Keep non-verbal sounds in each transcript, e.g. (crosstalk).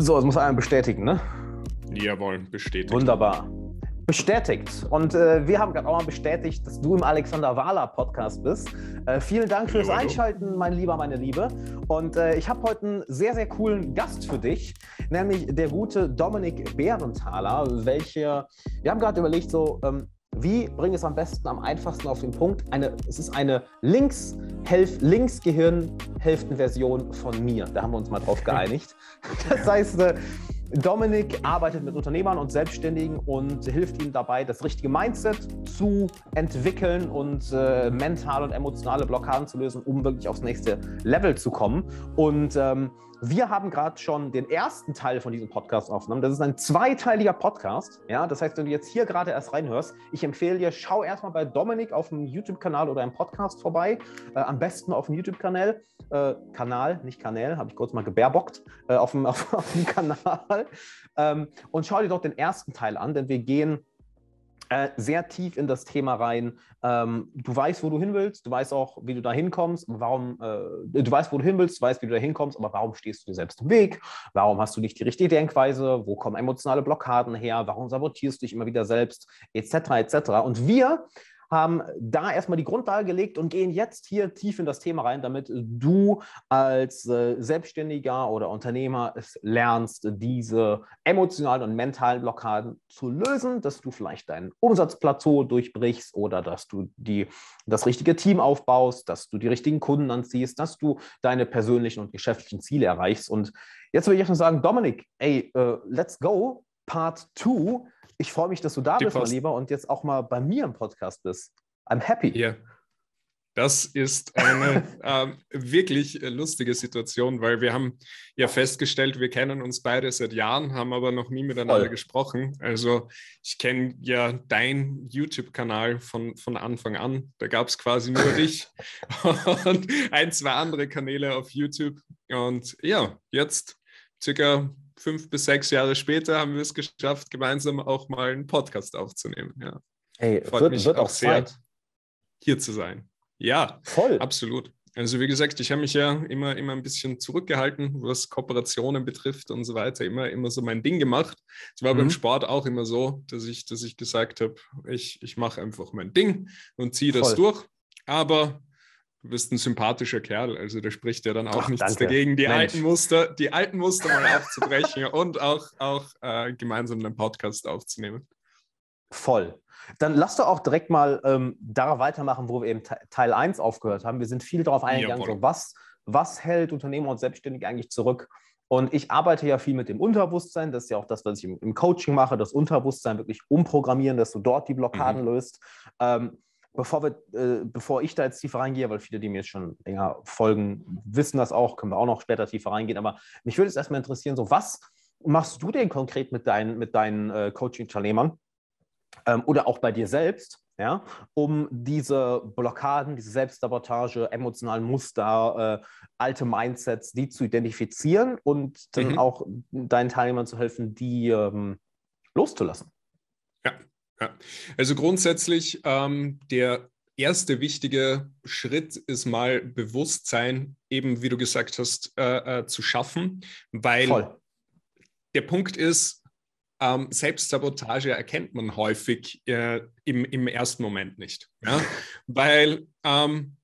So, das muss einer bestätigen, ne? Jawohl, bestätigt. Wunderbar. Bestätigt. Und äh, wir haben gerade auch mal bestätigt, dass du im Alexander Wahler Podcast bist. Äh, vielen Dank fürs. Einschalten, mein Lieber, meine Liebe. Und äh, ich habe heute einen sehr, sehr coolen Gast für dich, nämlich der gute Dominik Bärenthaler, welche, wir haben gerade überlegt, so, ähm, wie bringe ich es am besten, am einfachsten auf den Punkt? Eine, es ist eine links Links-Gehirn-Hälften-Version von mir. Da haben wir uns mal drauf geeinigt. (laughs) Das heißt, äh, Dominik arbeitet mit Unternehmern und Selbstständigen und hilft ihnen dabei, das richtige Mindset zu entwickeln und äh, mentale und emotionale Blockaden zu lösen, um wirklich aufs nächste Level zu kommen. Und ähm, wir haben gerade schon den ersten Teil von diesem Podcast aufgenommen. Das ist ein zweiteiliger Podcast. Ja, das heißt, wenn du jetzt hier gerade erst reinhörst, ich empfehle dir, schau erstmal bei Dominik auf dem YouTube-Kanal oder im Podcast vorbei. Äh, am besten auf dem YouTube-Kanal. Äh, Kanal, nicht Kanal, habe ich kurz mal gebärbockt, äh, auf, dem, (laughs) auf, auf dem Kanal. Ähm, und schau dir dort den ersten Teil an, denn wir gehen äh, sehr tief in das Thema rein. Ähm, du weißt, wo du hin willst, du weißt auch, wie du da hinkommst, warum, äh, du weißt, wo du hin willst, du weißt, wie du da hinkommst, aber warum stehst du dir selbst im Weg? Warum hast du nicht die richtige Denkweise? Wo kommen emotionale Blockaden her? Warum sabotierst du dich immer wieder selbst? Etc. etc. Und wir haben da erstmal die Grundlage gelegt und gehen jetzt hier tief in das Thema rein, damit du als äh, Selbstständiger oder Unternehmer es lernst, diese emotionalen und mentalen Blockaden zu lösen, dass du vielleicht dein Umsatzplateau durchbrichst oder dass du die, das richtige Team aufbaust, dass du die richtigen Kunden anziehst, dass du deine persönlichen und geschäftlichen Ziele erreichst. Und jetzt würde ich erstmal sagen, Dominik, ey, äh, let's go, Part 2 ich freue mich, dass du da Die bist, mein Post. Lieber, und jetzt auch mal bei mir im Podcast bist. I'm happy. Ja. Das ist eine (laughs) ähm, wirklich lustige Situation, weil wir haben ja festgestellt, wir kennen uns beide seit Jahren, haben aber noch nie miteinander Voll. gesprochen. Also ich kenne ja deinen YouTube-Kanal von, von Anfang an. Da gab es quasi nur (laughs) dich und ein, zwei andere Kanäle auf YouTube. Und ja, jetzt circa fünf bis sechs Jahre später haben wir es geschafft, gemeinsam auch mal einen Podcast aufzunehmen. Ja, Ey, Freut wird, mich wird auch auch sehr. Zeit. hier zu sein. Ja, Voll. Absolut. Also wie gesagt, ich habe mich ja immer, immer ein bisschen zurückgehalten, was Kooperationen betrifft und so weiter, immer, immer so mein Ding gemacht. Es war Mhm. beim Sport auch immer so, dass ich, dass ich gesagt habe, ich, ich mache einfach mein Ding und ziehe das Voll. durch. Aber du bist ein sympathischer Kerl, also da spricht ja dann auch Ach, nichts danke. dagegen, die Mensch. alten Muster, die alten Muster mal aufzubrechen (laughs) und auch, auch äh, gemeinsam einen Podcast aufzunehmen. Voll. Dann lass doch auch direkt mal ähm, da weitermachen, wo wir eben Te- Teil 1 aufgehört haben. Wir sind viel darauf eingegangen, Jawohl. so was, was hält Unternehmer und Selbstständige eigentlich zurück? Und ich arbeite ja viel mit dem Unterbewusstsein. Das ist ja auch das, was ich im, im Coaching mache, das Unterbewusstsein wirklich umprogrammieren, dass du dort die Blockaden löst. Ähm, bevor, wir, äh, bevor ich da jetzt tiefer reingehe, weil viele, die mir jetzt schon länger folgen, wissen das auch, können wir auch noch später tiefer reingehen. Aber mich würde es erstmal interessieren, so was machst du denn konkret mit deinen, mit deinen äh, Coaching-Unternehmern? ähm, oder auch bei dir selbst, ja, um diese Blockaden, diese Selbstsabotage, emotionalen Muster, äh, alte Mindsets, die zu identifizieren und dann Mhm. auch deinen Teilnehmern zu helfen, die ähm, loszulassen. Ja, also grundsätzlich ähm, der erste wichtige Schritt ist mal Bewusstsein, eben wie du gesagt hast, äh, äh, zu schaffen, weil Voll. der Punkt ist, ähm, Selbstsabotage erkennt man häufig äh, im, im ersten Moment nicht. Ja? (laughs) weil ähm,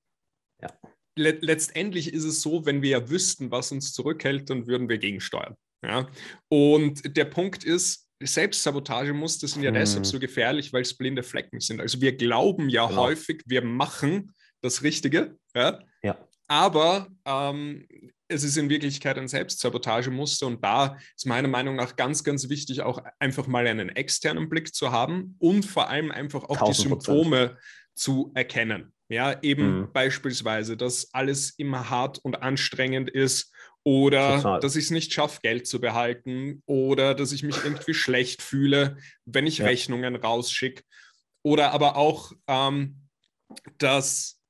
Ja. le letztendlich ist es so, wenn wir ja wüssten, was uns zurückhält, dann würden wir gegensteuern. Ja? Und der Punkt ist, Selbstsabotagemuster sind ja Hm. deshalb so gefährlich, weil es blinde Flecken sind. Also wir glauben ja Genau. häufig, wir machen das Richtige, ja? Ja. aber ähm, es ist in Wirklichkeit ein Selbstsabotagemuster und da ist meiner Meinung nach ganz, ganz wichtig, auch einfach mal einen externen Blick zu haben und vor allem einfach auch die 1000%. Symptome zu erkennen. Ja, eben Mhm. beispielsweise, dass alles immer hart und anstrengend ist oder Total. dass ich es nicht schaffe, Geld zu behalten oder dass ich mich irgendwie schlecht fühle, wenn ich Ja. Rechnungen rausschicke oder aber auch, ähm, dass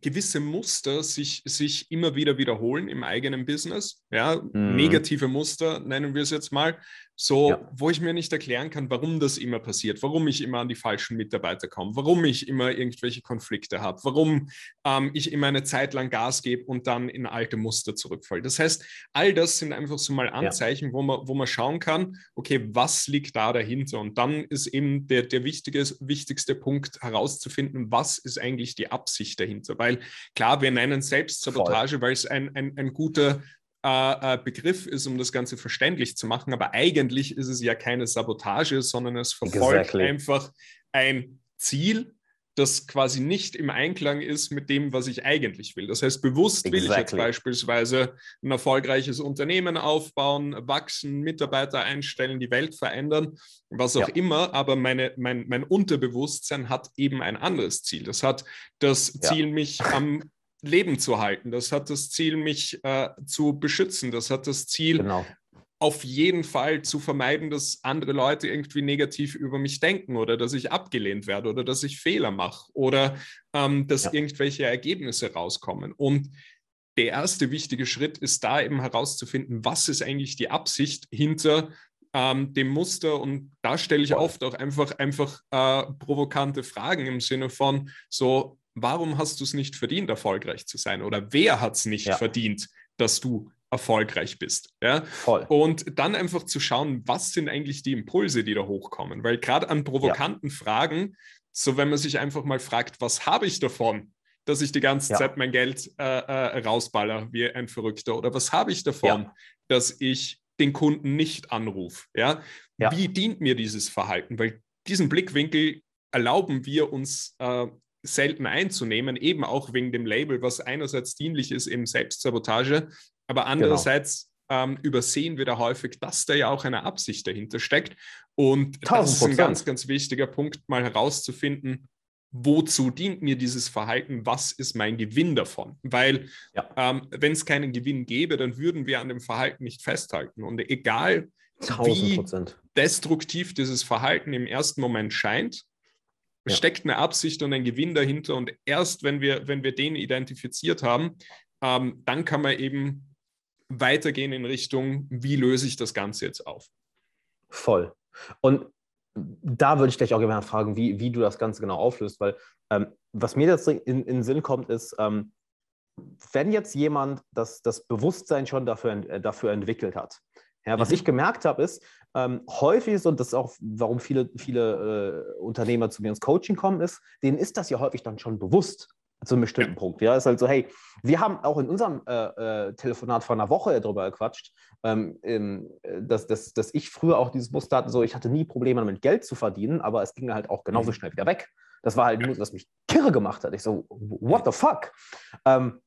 gewisse Muster sich, sich immer wieder wiederholen im eigenen Business. Ja, Mhm. negative Muster nennen wir es jetzt mal. So, Ja. wo ich mir nicht erklären kann, warum das immer passiert, warum ich immer an die falschen Mitarbeiter komme, warum ich immer irgendwelche Konflikte habe, warum ähm, ich immer eine Zeit lang Gas gebe und dann in alte Muster zurückfalle. Das heißt, all das sind einfach so mal Anzeichen, wo, man, wo man schauen kann, okay, was liegt da dahinter? Und dann ist eben der, der wichtige, wichtigste Punkt herauszufinden, was ist eigentlich die Absicht dahinter? Weil klar, wir nennen Selbstsabotage, weil es ein, ein, ein guter äh, äh, Begriff ist, um das Ganze verständlich zu machen. Aber eigentlich ist es ja keine Sabotage, sondern es verfolgt Exactly. einfach ein Ziel, das quasi nicht im Einklang ist mit dem, was ich eigentlich will. Das heißt, bewusst will ich jetzt Exactly. beispielsweise ein erfolgreiches Unternehmen aufbauen, wachsen, Mitarbeiter einstellen, die Welt verändern, was auch Ja. immer, aber meine, mein, mein Unterbewusstsein hat eben ein anderes Ziel. Das hat das Ja. Ziel, mich am Leben zu halten. Das hat das Ziel, mich äh, zu beschützen. Das hat das Ziel, Genau. auf jeden Fall zu vermeiden, dass andere Leute irgendwie negativ über mich denken oder dass ich abgelehnt werde oder dass ich Fehler mache oder ähm, dass Ja. irgendwelche Ergebnisse rauskommen. Und der erste wichtige Schritt ist da eben herauszufinden, was ist eigentlich die Absicht hinter ähm, dem Muster. Und da stelle ich oft auch einfach, einfach äh, provokante Fragen im Sinne von so, warum hast du es nicht verdient, erfolgreich zu sein? Oder wer hat es nicht Ja. verdient, dass du erfolgreich bist? Ja? Voll. Und dann einfach zu schauen, was sind eigentlich die Impulse, die da hochkommen. Weil gerade an provokanten Fragen, so wenn man sich einfach mal fragt, was habe ich davon, dass ich die ganze Ja. Zeit mein Geld äh, äh, rausballer wie ein Verrückter? Oder was habe ich davon, Ja. dass ich den Kunden nicht anrufe? Ja? Ja. Wie dient mir dieses Verhalten? Weil diesen Blickwinkel erlauben wir uns äh, selten einzunehmen, eben auch wegen dem Label, was einerseits dienlich ist, eben Selbstsabotage, aber Genau. andererseits ähm, übersehen wir da häufig, dass da ja auch eine Absicht dahinter steckt. Und das ist ein 1000%. ganz, ganz wichtiger Punkt, mal herauszufinden, wozu dient mir dieses Verhalten, was ist mein Gewinn davon? Weil Ja. ähm, wenn es keinen Gewinn gäbe, dann würden wir an dem Verhalten nicht festhalten. Und egal, 1000 Prozent. destruktiv dieses Verhalten im ersten Moment scheint, Ja. steckt eine Absicht und ein Gewinn dahinter. Und erst wenn wir, wenn wir den identifiziert haben, ähm, dann kann man eben weitergehen in Richtung, wie löse ich das Ganze jetzt auf? Voll. Und da würde ich gleich auch gerne fragen, wie, wie du das Ganze genau auflöst, weil ähm, was mir jetzt in, in den Sinn kommt, ist, ähm, wenn jetzt jemand das, das Bewusstsein schon dafür, ent- äh, dafür entwickelt hat. Ja, was Mhm. ich gemerkt habe, ist, ähm, häufig ist, und das ist auch, warum viele, viele äh, Unternehmer zu mir ins Coaching kommen, ist, denen ist das ja häufig dann schon bewusst zu einem bestimmten Punkt. Ja, ist halt so, hey, wir haben auch in unserem äh, äh, Telefonat vor einer Woche darüber gequatscht, ähm, ähm, dass, dass, dass ich früher auch dieses Muster hatte, so ich hatte nie Probleme damit Geld zu verdienen, aber es ging halt auch genauso Mhm. schnell wieder weg. Das war halt nur, was mich kirre gemacht hat. Ich so, what the fuck? Ähm,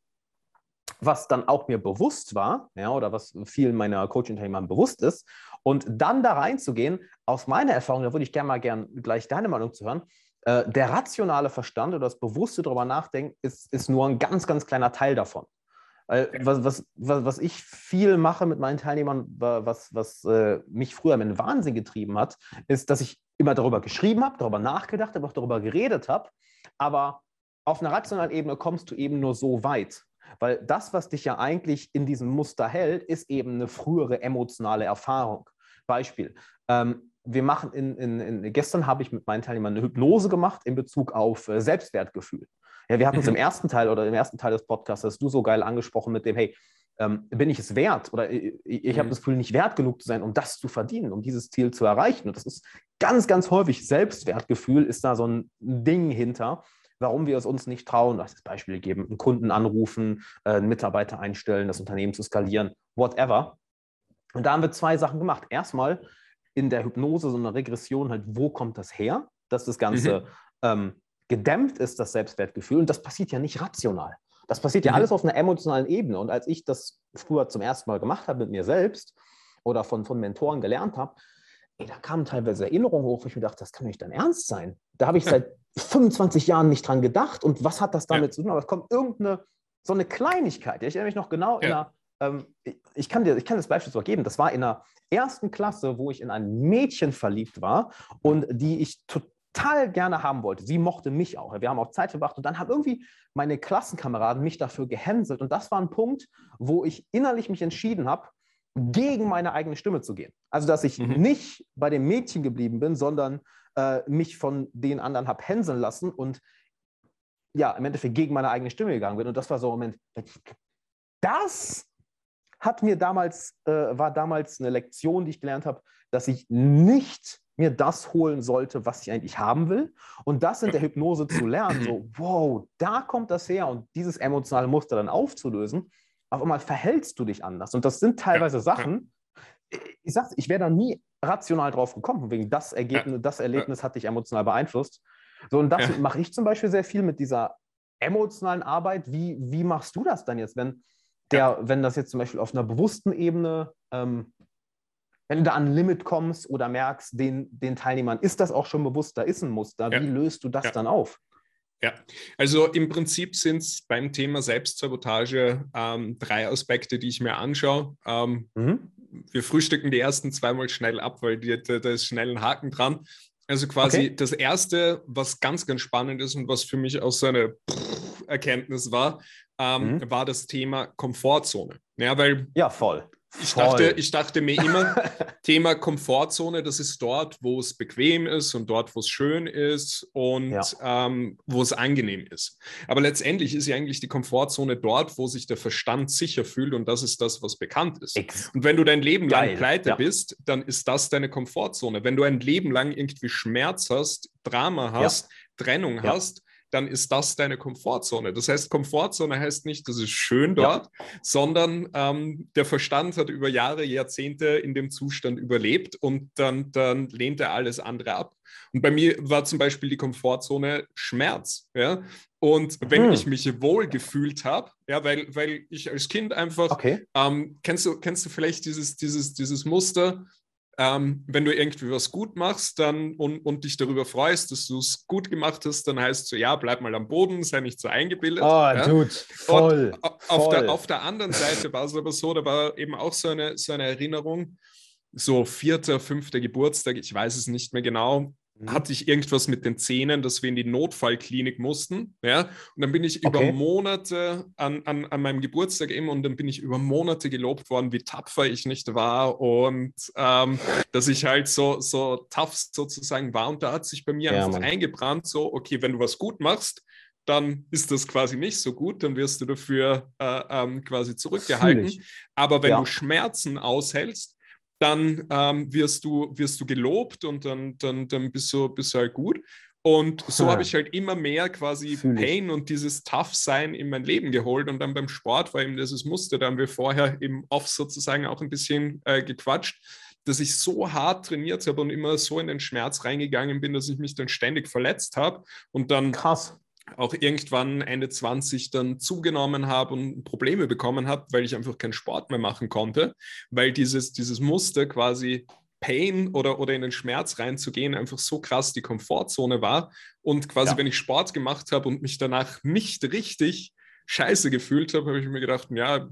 was dann auch mir bewusst war, ja, oder was vielen meiner Coaching-Teilnehmern bewusst ist, und dann da reinzugehen, aus meiner Erfahrung, da würde ich gerne mal gern gleich deine Meinung zu hören, äh, der rationale Verstand oder das bewusste darüber nachdenken ist, ist nur ein ganz, ganz kleiner Teil davon. Weil was, was, was, was ich viel mache mit meinen Teilnehmern, wa- was, was äh, mich früher in den Wahnsinn getrieben hat, ist, dass ich immer darüber geschrieben habe, darüber nachgedacht habe, auch darüber geredet habe, aber auf einer rationalen Ebene kommst du eben nur so weit. Weil das, was dich ja eigentlich in diesem Muster hält, ist eben eine frühere emotionale Erfahrung. Beispiel. Ähm, wir machen in, in, in gestern habe ich mit meinen Teilnehmern eine Hypnose gemacht in Bezug auf äh, Selbstwertgefühl. Ja, wir hatten es Mhm. im ersten Teil oder im ersten Teil des Podcasts, hast du so geil angesprochen mit dem, hey, ähm, bin ich es wert oder ich, ich habe Mhm. das Gefühl, nicht wert genug zu sein, um das zu verdienen, um dieses Ziel zu erreichen. Und das ist ganz, ganz häufig Selbstwertgefühl ist da so ein Ding hinter, warum wir es uns nicht trauen. Das ist Beispiele geben, einen Kunden anrufen, äh, einen Mitarbeiter einstellen, das Unternehmen zu skalieren, whatever. Und da haben wir zwei Sachen gemacht. Erstmal in der Hypnose so eine Regression halt, wo kommt das her, dass das Ganze ähm, gedämpft ist, das Selbstwertgefühl. Und das passiert ja nicht rational. Das passiert ja Mhm. alles auf einer emotionalen Ebene. Und als ich das früher zum ersten Mal gemacht habe mit mir selbst oder von, von Mentoren gelernt habe, ey, da kamen teilweise Erinnerungen hoch, wo ich mir dachte, das kann nicht dein Ernst sein. Da habe ich Ja. seit 25 Jahren nicht dran gedacht. Und was hat das Ja. damit zu tun? Aber es kommt irgendeine, so eine Kleinigkeit. Ich erinnere mich noch genau in Ja. einer, ähm, ich, ich, kann dir, ich kann das Beispiel so geben. Das war in der ersten Klasse, wo ich in ein Mädchen verliebt war und die ich to total gerne haben wollte. Sie mochte mich auch. Wir haben auch Zeit verbracht und dann haben irgendwie meine Klassenkameraden mich dafür gehänselt. Und das war ein Punkt, wo ich innerlich mich entschieden habe, gegen meine eigene Stimme zu gehen. Also, dass ich mhm. nicht bei dem Mädchen geblieben bin, sondern äh, mich von den anderen habe hänseln lassen und ja, im Endeffekt gegen meine eigene Stimme gegangen bin. Und das war so ein Moment, das hat mir damals, äh, war damals eine Lektion, die ich gelernt habe, dass ich nicht mir das holen sollte, was ich eigentlich haben will. Und das in der Hypnose zu lernen, so, wow, da kommt das her und dieses emotionale Muster dann aufzulösen, auf einmal verhältst du dich anders. Und das sind teilweise Sachen, ich sag's, ich wäre da nie rational drauf gekommen, wegen das Ergebnis, das Erlebnis hat dich emotional beeinflusst. So, und das mache ich zum Beispiel sehr viel mit dieser emotionalen Arbeit. Wie, wie machst du das dann jetzt, wenn der, wenn das jetzt zum Beispiel auf einer bewussten Ebene, ähm, wenn du da an ein Limit kommst oder merkst, den, den Teilnehmern ist das auch schon bewusst, da ist ein Muster, wie löst du das dann auf? Ja, also im Prinzip sind es beim Thema Selbstsabotage ähm, drei Aspekte, die ich mir anschaue. Ähm, mhm. Wir frühstücken die ersten zweimal schnell ab, weil die, da, da ist schnell ein Haken dran. Also quasi okay. das Erste, was ganz, ganz spannend ist und was für mich auch so eine Erkenntnis war, ähm, mhm. war das Thema Komfortzone. Ja, weil ja, voll. Ich dachte, ich dachte mir immer, (laughs) Thema Komfortzone, das ist dort, wo es bequem ist und dort, wo es schön ist und ja. ähm, wo es angenehm ist. Aber letztendlich ist ja eigentlich die Komfortzone dort, wo sich der Verstand sicher fühlt und das ist das, was bekannt ist. Ex und wenn du dein Leben lang Geil. pleite ja. bist, dann ist das deine Komfortzone. Wenn du ein Leben lang irgendwie Schmerz hast, Drama hast, ja. Trennung hast, dann ist das deine Komfortzone. Das heißt, Komfortzone heißt nicht, das ist schön dort, ja. sondern ähm, der Verstand hat über Jahre, Jahrzehnte in dem Zustand überlebt und dann, dann lehnt er alles andere ab. Und bei mir war zum Beispiel die Komfortzone Schmerz. Ja? Und wenn hm. ich mich wohl gefühlt habe, ja, weil, weil ich als Kind einfach, okay. ähm, kennst, du, kennst du vielleicht dieses, dieses, dieses Muster, ähm, wenn du irgendwie was gut machst dann, und, und dich darüber freust, dass du es gut gemacht hast, dann heißt es so, ja, bleib mal am Boden, sei nicht so eingebildet. Oh, ja? Dude, voll. auf, voll. Der, auf der anderen Seite war es aber so, da war eben auch so eine, so eine Erinnerung, so vierter, fünfter Geburtstag, ich weiß es nicht mehr genau. Hatte ich irgendwas mit den Zähnen, dass wir in die Notfallklinik mussten. Ja? Und dann bin ich okay. über Monate an, an, an meinem Geburtstag eben und dann bin ich über Monate gelobt worden, wie tapfer ich nicht war und ähm, dass ich halt so, so tough sozusagen war. Und da hat sich bei mir ja, einfach Mann. eingebrannt, so, okay, wenn du was gut machst, dann ist das quasi nicht so gut, dann wirst du dafür äh, ähm, quasi zurückgehalten. Aber wenn ja. du Schmerzen aushältst, dann ähm, wirst, du, wirst du gelobt und dann, dann, dann bist, du, bist du halt gut. Und so habe ich halt immer mehr quasi Pain und dieses Tough-Sein in mein Leben geholt. Und dann beim Sport war eben dieses Muster, da haben wir vorher im Off sozusagen auch ein bisschen äh, gequatscht, dass ich so hart trainiert habe und immer so in den Schmerz reingegangen bin, dass ich mich dann ständig verletzt habe. Und dann Krass auch irgendwann Ende 20 dann zugenommen habe und Probleme bekommen habe, weil ich einfach keinen Sport mehr machen konnte, weil dieses, dieses Muster quasi Pain oder, oder in den Schmerz reinzugehen einfach so krass die Komfortzone war. Und quasi, ja. wenn ich Sport gemacht habe und mich danach nicht richtig scheiße gefühlt habe, habe ich mir gedacht, ja,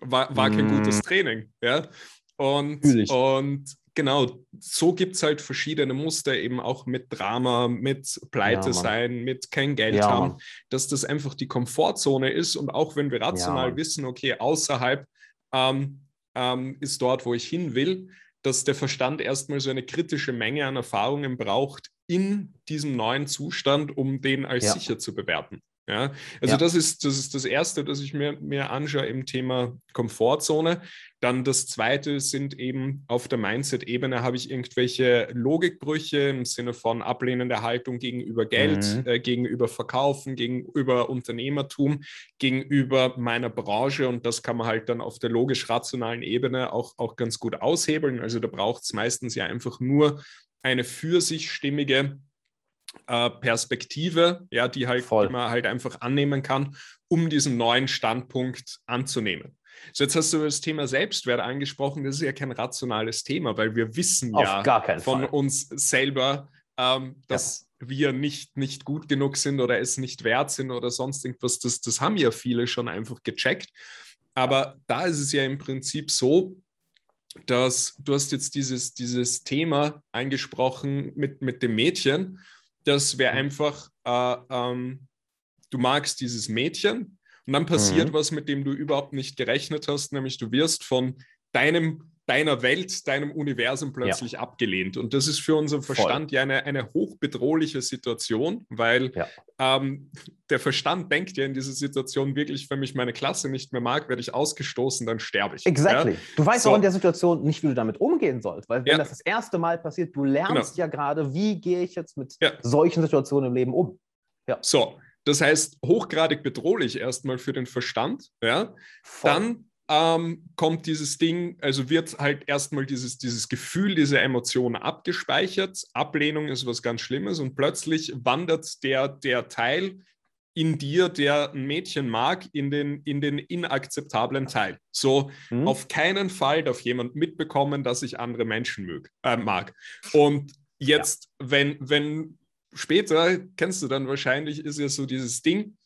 war, war kein mm. gutes Training. Ja? Und, und genau, so gibt es halt verschiedene Muster, eben auch mit Drama, mit Pleite ja, sein, mit kein Geld ja, haben, dass das einfach die Komfortzone ist. Und auch wenn wir rational ja, wissen, okay, außerhalb ähm, ähm, ist dort, wo ich hin will, dass der Verstand erstmal so eine kritische Menge an Erfahrungen braucht in diesem neuen Zustand, um den als sicher zu bewerten. Ja, also ja. Das, ist, das ist das Erste, das ich mir, mir anschaue im Thema Komfortzone. Dann das Zweite sind eben auf der Mindset-Ebene habe ich irgendwelche Logikbrüche im Sinne von ablehnende Haltung gegenüber Geld, mhm. äh, gegenüber Verkaufen, gegenüber Unternehmertum, gegenüber meiner Branche und das kann man halt dann auf der logisch-rationalen Ebene auch, auch ganz gut aushebeln. Also da braucht es meistens ja einfach nur eine für sich stimmige äh, Perspektive, ja, die halt die man halt einfach annehmen kann, um diesen neuen Standpunkt anzunehmen. So, jetzt hast du das Thema Selbstwert angesprochen. Das ist ja kein rationales Thema, weil wir wissen Auf ja von Fall. uns selber, ähm, dass ja. wir nicht, nicht gut genug sind oder es nicht wert sind oder sonst irgendwas. Das, das haben ja viele schon einfach gecheckt. Aber da ist es ja im Prinzip so, dass du hast jetzt dieses, dieses Thema angesprochen mit, mit dem Mädchen Das wäre einfach, äh, ähm, du magst dieses Mädchen und dann passiert mhm. was, mit dem du überhaupt nicht gerechnet hast, nämlich du wirst von deinem deiner Welt, deinem Universum plötzlich ja. abgelehnt. Und das ist für unseren Verstand Voll. ja eine, eine hochbedrohliche Situation, weil ja. ähm, der Verstand denkt ja in dieser Situation wirklich, wenn mich meine Klasse nicht mehr mag, werde ich ausgestoßen, dann sterbe ich. Exactly. Ja? Du weißt so. auch in der Situation nicht, wie du damit umgehen sollst, weil wenn das das erste Mal passiert, du lernst genau. ja gerade, wie gehe ich jetzt mit solchen Situationen im Leben um. Ja. So, das heißt, hochgradig bedrohlich erstmal für den Verstand. Ja? Dann ähm, kommt dieses Ding, also wird halt erstmal dieses, dieses Gefühl, diese Emotion abgespeichert. Ablehnung ist was ganz Schlimmes und plötzlich wandert der, der Teil in dir, der ein Mädchen mag, in den, in den inakzeptablen Teil. So, mhm. auf keinen Fall darf jemand mitbekommen, dass ich andere Menschen mög, äh, mag. Und jetzt, ja. wenn, wenn später, kennst du dann wahrscheinlich, ist ja so dieses Ding,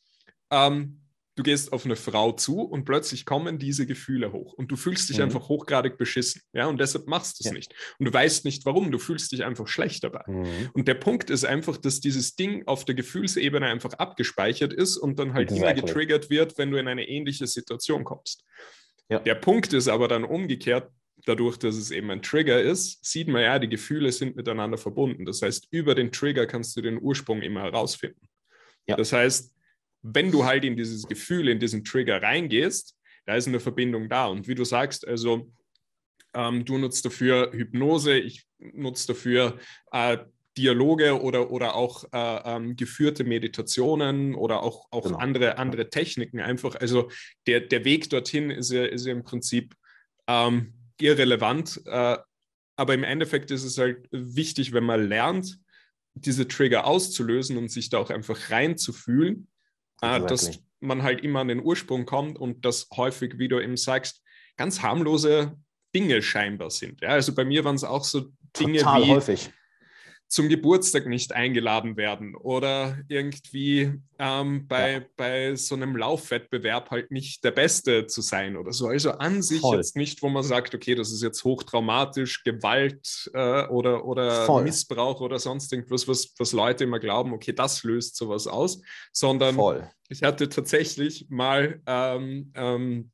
ähm, du gehst auf eine Frau zu und plötzlich kommen diese Gefühle hoch und du fühlst dich mhm. einfach hochgradig beschissen, ja, und deshalb machst du es ja. nicht. Und du weißt nicht warum, du fühlst dich einfach schlecht dabei. Mhm. Und der Punkt ist einfach, dass dieses Ding auf der Gefühlsebene einfach abgespeichert ist und dann halt exactly. immer getriggert wird, wenn du in eine ähnliche Situation kommst. Ja. Der Punkt ist aber dann umgekehrt, dadurch, dass es eben ein Trigger ist, sieht man ja, die Gefühle sind miteinander verbunden. Das heißt, über den Trigger kannst du den Ursprung immer herausfinden. Ja. Das heißt, wenn du halt in dieses Gefühl, in diesen Trigger reingehst, da ist eine Verbindung da. Und wie du sagst, also ähm, du nutzt dafür Hypnose, ich nutze dafür äh, Dialoge oder, oder auch äh, ähm, geführte Meditationen oder auch, auch genau. andere, andere Techniken einfach. Also der, der Weg dorthin ist ja, ist ja im Prinzip ähm, irrelevant. Äh, aber im Endeffekt ist es halt wichtig, wenn man lernt, diese Trigger auszulösen und sich da auch einfach reinzufühlen äh, dass man halt immer an den Ursprung kommt und das häufig, wie du eben sagst, ganz harmlose Dinge scheinbar sind. Ja, also bei mir waren es auch so Dinge Total wie häufig zum Geburtstag nicht eingeladen werden oder irgendwie ähm, bei, ja. bei so einem Laufwettbewerb halt nicht der Beste zu sein oder so. Also an sich Voll. jetzt nicht, wo man sagt, okay, das ist jetzt hochtraumatisch, Gewalt äh, oder, oder Missbrauch oder sonst irgendwas, was, was Leute immer glauben, okay, das löst sowas aus, sondern Voll. ich hatte tatsächlich mal ähm, ähm,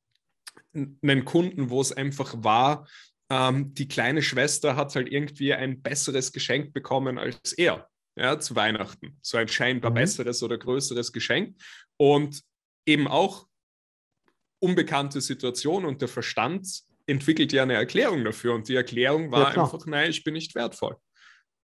einen Kunden, wo es einfach war, ähm, die kleine Schwester hat halt irgendwie ein besseres Geschenk bekommen als er ja, zu Weihnachten. So ein scheinbar mhm. besseres oder größeres Geschenk. Und eben auch unbekannte Situation und der Verstand entwickelt ja eine Erklärung dafür. Und die Erklärung war ja, einfach, nein, ich bin nicht wertvoll.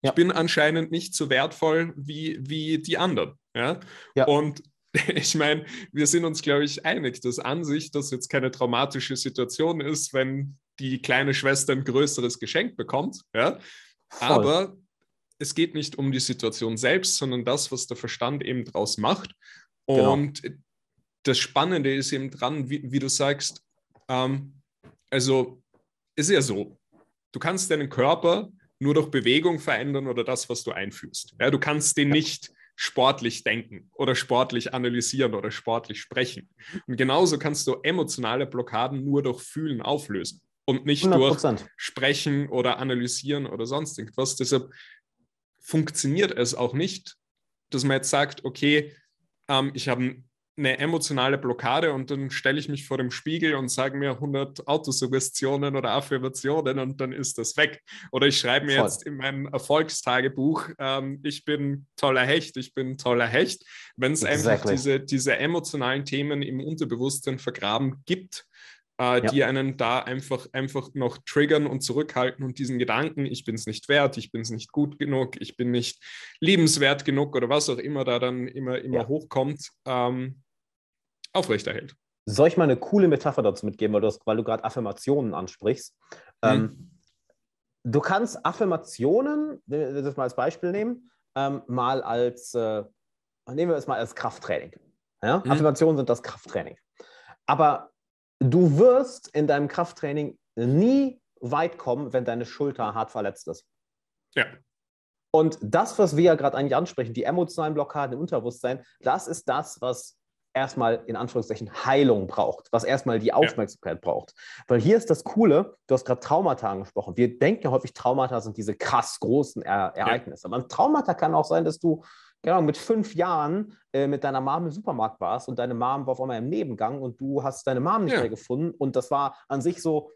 Ja. Ich bin anscheinend nicht so wertvoll wie, wie die anderen. Ja? ja. Und (laughs) ich meine, wir sind uns, glaube ich, einig, dass an sich das jetzt keine traumatische Situation ist, wenn die kleine Schwester ein größeres Geschenk bekommt. Ja? Aber es geht nicht um die Situation selbst, sondern das, was der Verstand eben draus macht. Genau. Und genau. das Spannende ist eben dran, wie, wie du sagst, ähm, also ist ja so, du kannst deinen Körper nur durch Bewegung verändern oder das, was du einfühlst. Ja, du kannst den nicht sportlich denken oder sportlich analysieren oder sportlich sprechen. Und genauso kannst du emotionale Blockaden nur durch Fühlen auflösen und nicht 100%. durch Sprechen oder Analysieren oder sonst irgendwas. Deshalb funktioniert es auch nicht, dass man jetzt sagt, okay, ähm, ich habe eine emotionale Blockade und dann stelle ich mich vor dem Spiegel und sage mir 100 Autosuggestionen oder Affirmationen und dann ist das weg. Oder ich schreibe mir Voll. jetzt in mein Erfolgstagebuch, ähm, ich bin toller Hecht, ich bin toller Hecht. Wenn es exactly. einfach diese, diese emotionalen Themen im Unterbewusstsein vergraben gibt, äh, ja. die einen da einfach, einfach noch triggern und zurückhalten und diesen Gedanken, ich bin es nicht wert, ich bin es nicht gut genug, ich bin nicht liebenswert genug oder was auch immer da dann immer, immer ja. hochkommt, ähm, aufrechterhält. Soll ich mal eine coole Metapher dazu mitgeben, weil du, du gerade Affirmationen ansprichst? Mhm. Ähm, du kannst Affirmationen, das mal als Beispiel nehmen, ähm, mal als, äh, nehmen wir es mal als Krafttraining. Ja? Mhm. Affirmationen sind das Krafttraining. Aber du wirst in deinem Krafttraining nie weit kommen, wenn deine Schulter hart verletzt ist. Ja. Und das, was wir ja gerade eigentlich ansprechen, die emotionalen Blockaden im Unterbewusstsein, das ist das, was erstmal in Anführungszeichen Heilung braucht, was erstmal die Aufmerksamkeit ja. braucht. Weil hier ist das Coole, du hast gerade Traumata angesprochen. Wir denken ja häufig, Traumata sind diese krass großen er Ereignisse. Ja. Aber ein Traumata kann auch sein, dass du genau, mit fünf Jahren äh, mit deiner Mom im Supermarkt warst und deine Mom war auf einmal im Nebengang und du hast deine Mom nicht ja. mehr gefunden. Und das war an sich so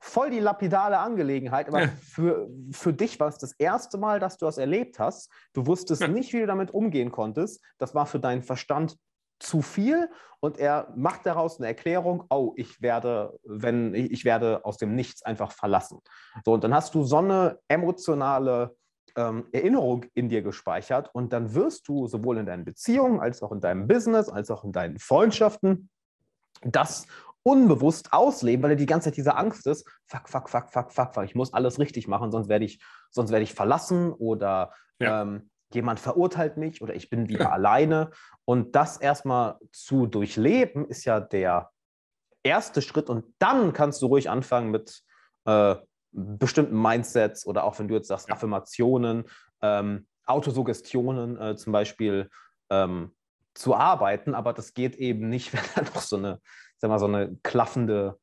voll die lapidale Angelegenheit. Aber ja. für, für dich war es das erste Mal, dass du das erlebt hast. Du wusstest ja. nicht, wie du damit umgehen konntest. Das war für deinen Verstand zu viel und er macht daraus eine Erklärung, oh, ich werde, wenn ich werde aus dem Nichts einfach verlassen. So, und dann hast du so eine emotionale ähm, Erinnerung in dir gespeichert und dann wirst du sowohl in deinen Beziehungen als auch in deinem Business, als auch in deinen Freundschaften das unbewusst ausleben, weil er die ganze Zeit diese Angst ist, fuck, fuck, fuck, fuck, fuck, fuck, ich muss alles richtig machen, sonst werde ich, sonst werde ich verlassen oder ja. ähm, jemand verurteilt mich oder ich bin wieder alleine. Und das erstmal zu durchleben, ist ja der erste Schritt. Und dann kannst du ruhig anfangen mit äh, bestimmten Mindsets oder auch wenn du jetzt sagst, Affirmationen, ähm, Autosuggestionen äh, zum Beispiel ähm, zu arbeiten, aber das geht eben nicht, (laughs) wenn da noch so eine, sag mal, so eine klaffende,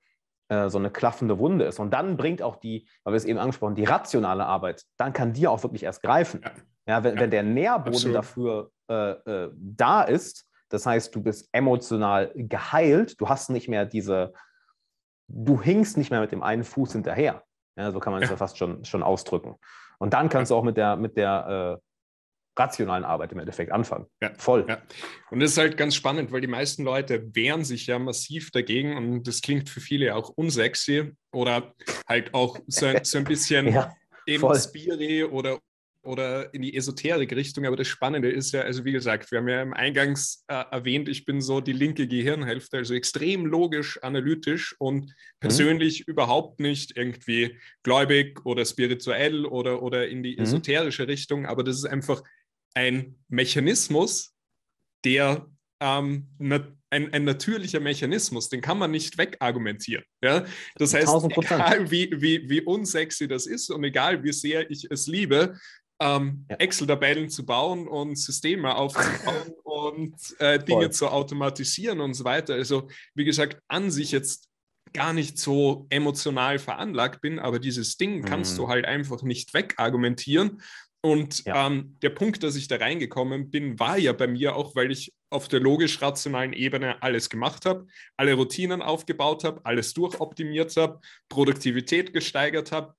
äh, so eine klaffende Wunde ist. Und dann bringt auch die, weil wir es eben angesprochen, die rationale Arbeit, dann kann die auch wirklich erst greifen. Ja, ja wenn, ja. wenn der Nährboden Absolut. dafür äh, äh, da ist, das heißt, du bist emotional geheilt, du hast nicht mehr diese, du hinkst nicht mehr mit dem einen Fuß hinterher. Ja, so kann man es ja. ja fast schon, schon ausdrücken. Und dann kannst du auch mit der, mit der äh, rationalen Arbeit im Endeffekt anfangen. Ja. Voll. Ja. Und das ist halt ganz spannend, weil die meisten Leute wehren sich ja massiv dagegen und das klingt für viele auch unsexy oder halt auch so, so ein bisschen (laughs) ja, eben Spiri oder oder in die Esoterik-Richtung. Aber das Spannende ist ja, also wie gesagt, wir haben ja im Eingangs äh, erwähnt, ich bin so die linke Gehirnhälfte, also extrem logisch, analytisch und persönlich mhm. überhaupt nicht irgendwie gläubig oder spirituell oder, oder in die mhm. esoterische mhm. Richtung. Aber das ist einfach ein Mechanismus, der ähm, ein, ein, natürlicher Mechanismus, den kann man nicht wegargumentieren. Ja? Das heißt, egal wie, wie, wie unsexy das ist und egal wie sehr ich es liebe, ähm, ja. Excel-Tabellen zu bauen und Systeme aufzubauen (laughs) und äh, Dinge Voll. zu automatisieren und so weiter. Also, wie gesagt, an sich jetzt gar nicht so emotional veranlagt bin, aber dieses Ding kannst mhm. du halt einfach nicht wegargumentieren. Und ja. ähm, der Punkt, dass ich da reingekommen bin, war ja bei mir auch, weil ich auf der logisch-rationalen Ebene alles gemacht habe, alle Routinen aufgebaut habe, alles durchoptimiert habe, Produktivität gesteigert habe,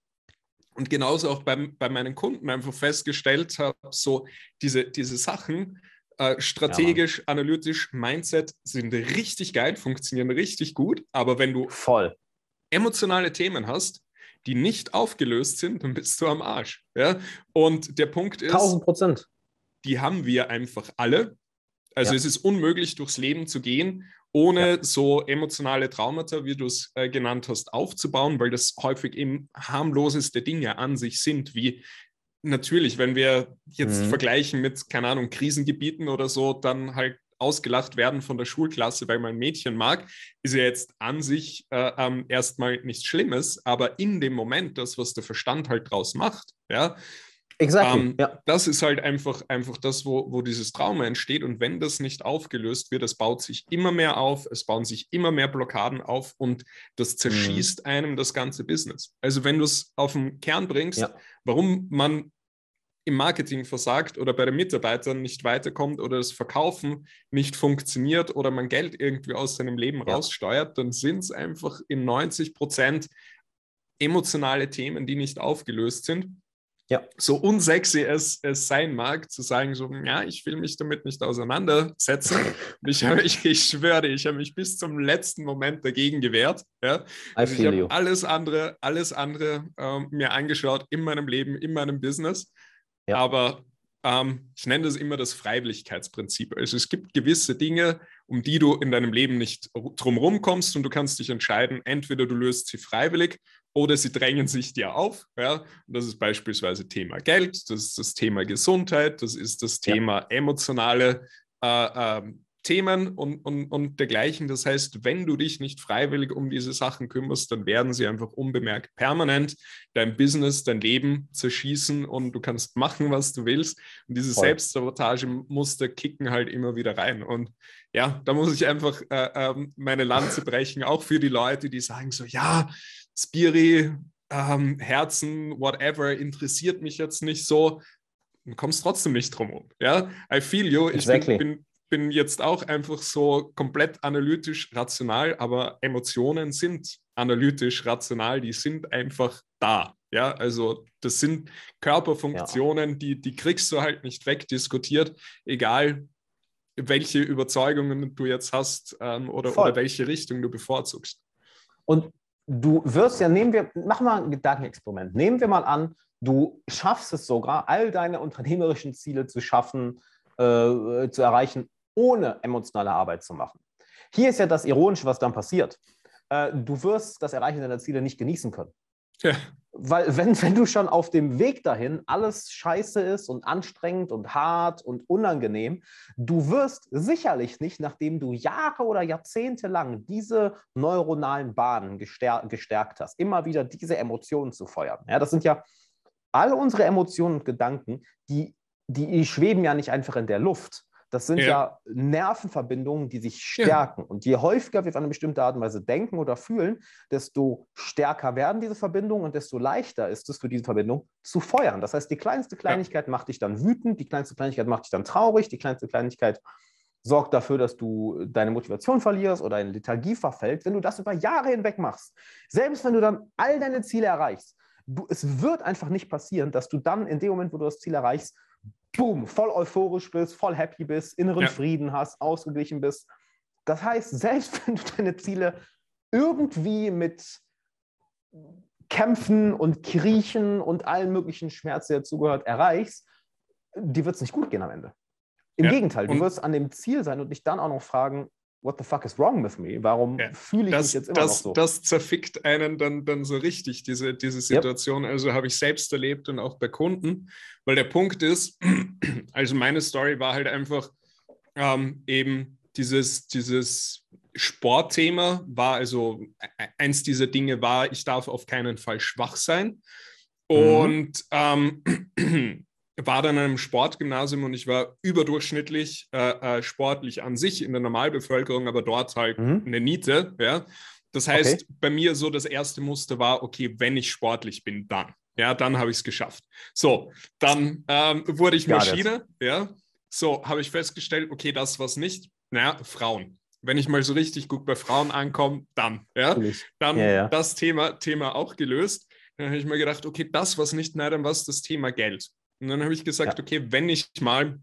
und genauso auch beim, bei meinen Kunden einfach festgestellt habe, so diese, diese Sachen, äh, strategisch, ja, analytisch, Mindset sind richtig geil, funktionieren richtig gut, aber wenn du voll emotionale Themen hast, die nicht aufgelöst sind, dann bist du am Arsch. Ja? Und der Punkt ist, 1000 Prozent. Die haben wir einfach alle. Also ja. es ist unmöglich, durchs Leben zu gehen ohne ja. so emotionale Traumata, wie du es äh, genannt hast, aufzubauen, weil das häufig eben harmloseste Dinge an sich sind, wie natürlich, wenn wir jetzt mhm. vergleichen mit, keine Ahnung, Krisengebieten oder so, dann halt ausgelacht werden von der Schulklasse, weil man ein Mädchen mag, ist ja jetzt an sich äh, ähm, erstmal nichts Schlimmes, aber in dem Moment, das, was der Verstand halt draus macht, ja, Exactly. Ähm, ja. Das ist halt einfach, einfach das, wo, wo dieses Trauma entsteht. Und wenn das nicht aufgelöst wird, es baut sich immer mehr auf, es bauen sich immer mehr Blockaden auf und das mhm. zerschießt mhm. einem das ganze Business. Also wenn du es auf den Kern bringst, ja. warum man im Marketing versagt oder bei den Mitarbeitern nicht weiterkommt oder das Verkaufen nicht funktioniert oder man Geld irgendwie aus seinem Leben ja. raussteuert, dann sind es einfach in 90 Prozent emotionale Themen, die nicht aufgelöst sind ja. so unsexy es, es sein mag, zu sagen, so, ja, ich will mich damit nicht auseinandersetzen. (laughs) ich, ich, ich schwöre, ich habe mich bis zum letzten Moment dagegen gewehrt. Ja? Also ich habe alles andere, alles andere ähm, mir angeschaut in meinem Leben, in meinem Business. Ja. Aber ähm, ich nenne das immer das Freiwilligkeitsprinzip. Also es gibt gewisse Dinge, um die du in deinem Leben nicht drumherum kommst und du kannst dich entscheiden, entweder du löst sie freiwillig oder sie drängen sich dir auf. Ja? Und das ist beispielsweise Thema Geld, das ist das Thema Gesundheit, das ist das Thema ja. emotionale äh, äh, Themen und, und, und dergleichen. Das heißt, wenn du dich nicht freiwillig um diese Sachen kümmerst, dann werden sie einfach unbemerkt permanent dein Business, dein Leben zerschießen und du kannst machen, was du willst. Und diese Selbstsabotage-Muster kicken halt immer wieder rein. Und ja, da muss ich einfach äh, äh, meine Lanze brechen, auch für die Leute, die sagen so, ja, Spiri, ähm, Herzen, whatever, interessiert mich jetzt nicht so. Du kommst trotzdem nicht drum um. Ja, I feel you. Exactly. Ich bin, bin, bin jetzt auch einfach so komplett analytisch rational, aber Emotionen sind analytisch rational, die sind einfach da. Ja, also das sind Körperfunktionen, ja. die, die kriegst du halt nicht wegdiskutiert, egal welche Überzeugungen du jetzt hast ähm, oder, oder welche Richtung du bevorzugst. Und du wirst ja, nehmen wir, machen wir ein Gedankenexperiment. Nehmen wir mal an, du schaffst es sogar, all deine unternehmerischen Ziele zu schaffen, äh, zu erreichen, ohne emotionale Arbeit zu machen. Hier ist ja das Ironische, was dann passiert. Äh, du wirst das Erreichen deiner Ziele nicht genießen können. Ja. Weil wenn, wenn du schon auf dem Weg dahin alles scheiße ist und anstrengend und hart und unangenehm, du wirst sicherlich nicht, nachdem du Jahre oder Jahrzehnte lang diese neuronalen Bahnen gestärkt, gestärkt hast, immer wieder diese Emotionen zu feuern. Ja, das sind ja alle unsere Emotionen und Gedanken, die, die schweben ja nicht einfach in der Luft, das sind ja. ja, Nervenverbindungen, die sich stärken. Ja. Und je häufiger wir auf eine bestimmte Art und Weise denken oder fühlen, desto stärker werden diese Verbindungen und desto leichter ist es für diese Verbindung zu feuern. Das heißt, die kleinste Kleinigkeit ja. macht dich dann wütend, die kleinste Kleinigkeit macht dich dann traurig, die kleinste Kleinigkeit sorgt dafür, dass du deine Motivation verlierst oder in Lethargie verfällt. Wenn du das über Jahre hinweg machst, selbst wenn du dann all deine Ziele erreichst, du, es wird einfach nicht passieren, dass du dann in dem Moment, wo du das Ziel erreichst, boom, voll euphorisch bist, voll happy bist, inneren ja. Frieden hast, ausgeglichen bist. Das heißt, selbst (laughs) wenn du deine Ziele irgendwie mit Kämpfen und Kriechen und allen möglichen Schmerzen, der dazugehört, erreichst, dir wird es nicht gut gehen am Ende. Im ja. Gegenteil, du wirst an dem Ziel sein und dich dann auch noch fragen, what the fuck is wrong with me? Warum ja. fühle ich das, mich jetzt immer das, noch so? Das zerfickt einen dann, dann so richtig, diese, diese Situation. Yep. Also habe ich selbst erlebt und auch bei Kunden. Weil der Punkt ist, (clears throat) also meine Story war halt einfach ähm, eben dieses, dieses Sportthema war also e-, eins dieser Dinge war, ich darf auf keinen Fall schwach sein. Mhm. Und mhm. ähm, (clears throat) war dann in einem Sportgymnasium und ich war überdurchschnittlich äh, äh, sportlich an sich in der Normalbevölkerung, aber dort halt mhm. eine Niete. Ja? Das heißt, okay. bei mir so das erste Muster war, okay, wenn ich sportlich bin, dann. Ja, dann habe ich es geschafft. So, dann ähm, wurde ich Maschine. Ja, so habe ich festgestellt, okay, das was nicht. Naja, Frauen. Wenn ich mal so richtig gut bei Frauen ankomme, dann. Ja, dann ja, ja. das Thema, Thema auch gelöst. Dann habe ich mir gedacht, okay, das was nicht, na, dann was das Thema Geld. Und dann habe ich gesagt, ja. okay, wenn ich mal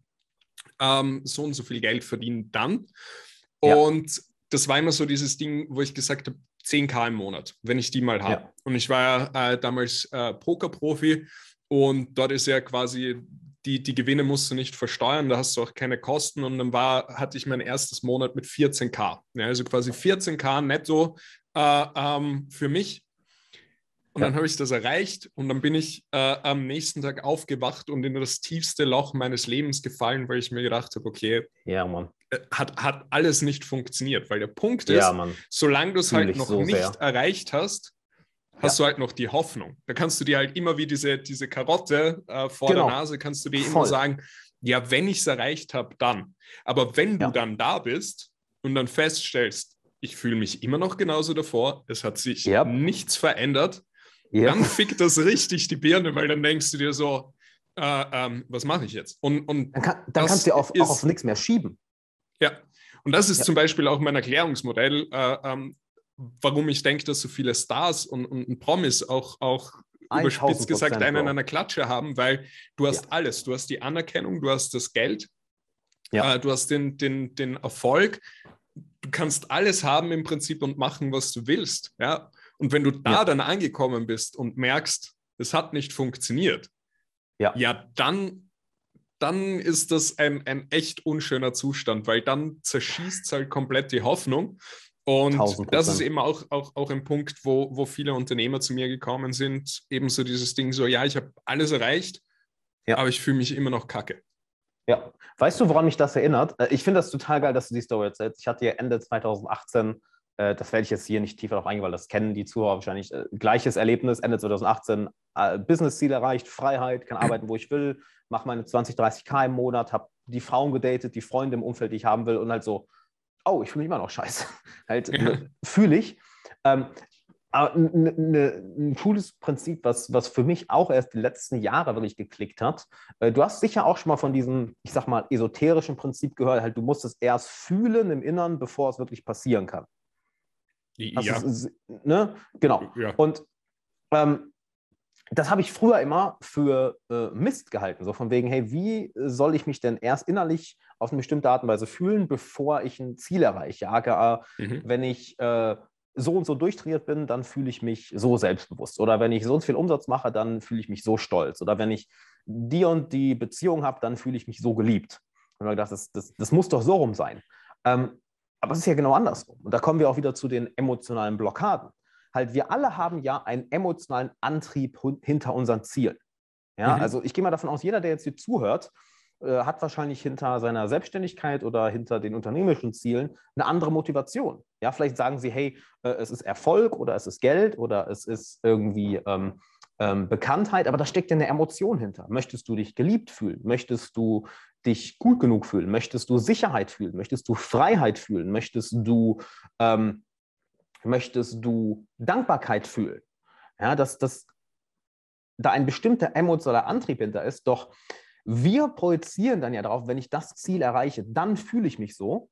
ähm, so und so viel Geld verdiene, dann. Und ja. das war immer so dieses Ding, wo ich gesagt habe, 10k im Monat, wenn ich die mal habe. Ja. Und ich war ja äh, damals äh, Pokerprofi und dort ist ja quasi die, die Gewinne musst du nicht versteuern, da hast du auch keine Kosten. Und dann war, hatte ich mein erstes Monat mit 14k. Ja, also quasi 14k netto äh, ähm, für mich. Und ja. dann habe ich das erreicht und dann bin ich äh, am nächsten Tag aufgewacht und in das tiefste Loch meines Lebens gefallen, weil ich mir gedacht habe, okay, ja, Mann. Äh, hat, hat alles nicht funktioniert. Weil der Punkt ist, ja, solange du es halt noch so nicht sehr. erreicht hast, hast ja. du halt noch die Hoffnung. Da kannst du dir halt immer wie diese, diese Karotte äh, vor genau. der Nase, kannst du dir Voll. immer sagen, ja, wenn ich es erreicht habe, dann. Aber wenn du dann da bist und dann feststellst, ich fühle mich immer noch genauso davor, es hat sich nichts verändert, ja. dann fickt das richtig die Birne, weil dann denkst du dir so, äh, ähm, was mache ich jetzt? Und, und dann, kann, dann kannst du auf, ist, auch auf nichts mehr schieben. Ja, und das ist ja. zum Beispiel auch mein Erklärungsmodell, äh, ähm, warum ich denke, dass so viele Stars und, und Promis auch, auch überspitzt gesagt einen in einer Klatsche haben, weil du hast ja. alles. Du hast die Anerkennung, du hast das Geld, ja. äh, du hast den, den, den Erfolg, du kannst alles haben im Prinzip und machen, was du willst. Ja? Und wenn du da ja. dann angekommen bist und merkst, es hat nicht funktioniert, ja, ja dann, dann ist das ein, ein echt unschöner Zustand, weil dann zerschießt es halt komplett die Hoffnung. Und das ist eben auch, auch, auch ein Punkt, wo, wo viele Unternehmer zu mir gekommen sind, ebenso dieses Ding so, ja, ich habe alles erreicht, ja. aber ich fühle mich immer noch kacke. Ja, weißt du, woran mich das erinnert? Äh, ich finde das total geil, dass du die Story erzählst. Ich hatte ja Ende 2018, äh, das werde ich jetzt hier nicht tiefer darauf eingehen, weil das kennen die Zuhörer wahrscheinlich, äh, gleiches Erlebnis, Ende 2018, äh, Business-Ziel erreicht, Freiheit, kann arbeiten, wo ich will, mache meine 20, 30k im Monat, habe die Frauen gedatet, die Freunde im Umfeld, die ich haben will und halt so, oh, ich fühle mich immer noch scheiße. (laughs) halt ja. fühle ich. Ähm, aber ein cooles Prinzip, was, was für mich auch erst die letzten Jahre wirklich geklickt hat. Äh, du hast sicher auch schon mal von diesem, ich sag mal, esoterischen Prinzip gehört, halt, du musst es erst fühlen im Innern, bevor es wirklich passieren kann. Ja. Ne? Genau. Ja. Und ähm, das habe ich früher immer für äh, Mist gehalten. So von wegen, hey, wie soll ich mich denn erst innerlich auf eine bestimmte Art und Weise fühlen, bevor ich ein Ziel erreiche? AKA, mhm. wenn ich äh, so und so durchtrainiert bin, dann fühle ich mich so selbstbewusst. Oder wenn ich so und so viel Umsatz mache, dann fühle ich mich so stolz. Oder wenn ich die und die Beziehung habe, dann fühle ich mich so geliebt. Und ich gedacht, das, das, das muss doch so rum sein. Ähm, aber es ist ja genau andersrum. Und da kommen wir auch wieder zu den emotionalen Blockaden. Halt, wir alle haben ja einen emotionalen Antrieb hinter unseren Zielen. Ja, mhm. also ich gehe mal davon aus, jeder, der jetzt hier zuhört, äh, hat wahrscheinlich hinter seiner Selbstständigkeit oder hinter den unternehmerischen Zielen eine andere Motivation. Ja, vielleicht sagen sie, hey, äh, es ist Erfolg oder es ist Geld oder es ist irgendwie ähm, ähm, Bekanntheit, aber da steckt ja eine Emotion hinter. Möchtest du dich geliebt fühlen? Möchtest du dich gut genug fühlen? Möchtest du Sicherheit fühlen? Möchtest du Freiheit fühlen? Möchtest du, ähm, möchtest du Dankbarkeit fühlen? Ja, dass, dass da ein bestimmter emotionaler Antrieb hinter ist, doch wir projizieren dann ja darauf, wenn ich das Ziel erreiche, dann fühle ich mich so.